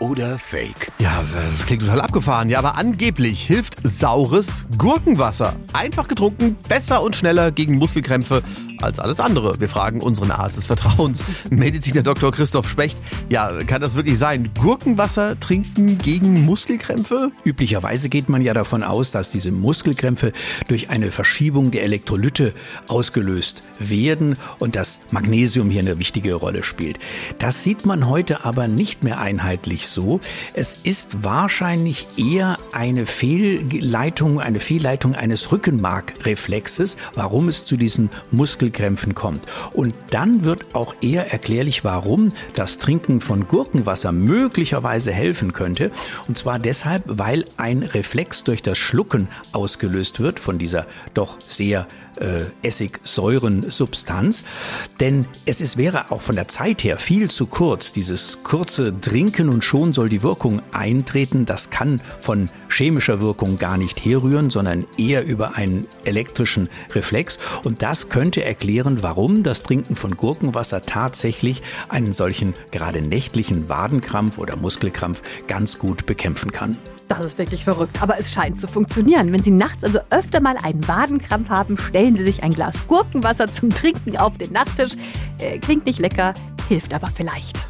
oder Fake? Ja, das klingt total abgefahren. Ja, aber angeblich hilft saures Gurkenwasser. Einfach getrunken, besser und schneller gegen Muskelkrämpfe als alles andere. Wir fragen unseren Arzt des Vertrauens, Mediziner Dr. Christoph Specht. Ja, kann das wirklich sein? Gurkenwasser trinken gegen Muskelkrämpfe? Üblicherweise geht man ja davon aus, dass diese Muskelkrämpfe durch eine Verschiebung der Elektrolyte ausgelöst werden und dass Magnesium hier eine wichtige Rolle spielt. Das sieht man heute aber nicht mehr einheitlich so. Es ist wahrscheinlich eher eine Fehlleitung, eine Fehlleitung eines Rückenmarkreflexes, warum es zu diesen Muskelkrämpfen kommt. Und dann wird auch eher erklärlich, warum das Trinken von Gurkenwasser möglicherweise helfen könnte. Und zwar deshalb, weil ein Reflex durch das Schlucken ausgelöst wird von dieser doch sehr äh, Essigsäurensubstanz. Denn es ist, wäre auch von der Zeit her viel zu kurz, dieses kurze Trinken und schon soll die Wirkung eintreten. Das kann von chemischer Wirkung gar nicht herrühren, sondern eher über einen elektrischen Reflex. Und das könnte erklären, warum das Trinken von Gurkenwasser tatsächlich einen solchen gerade nächtlichen Wadenkrampf oder Muskelkrampf ganz gut bekämpfen kann. Das ist wirklich verrückt, aber es scheint zu funktionieren. Wenn Sie nachts also öfter mal einen Wadenkrampf haben, stellen Sie sich ein Glas Gurkenwasser zum Trinken auf den Nachttisch. Äh, klingt nicht lecker, hilft aber vielleicht.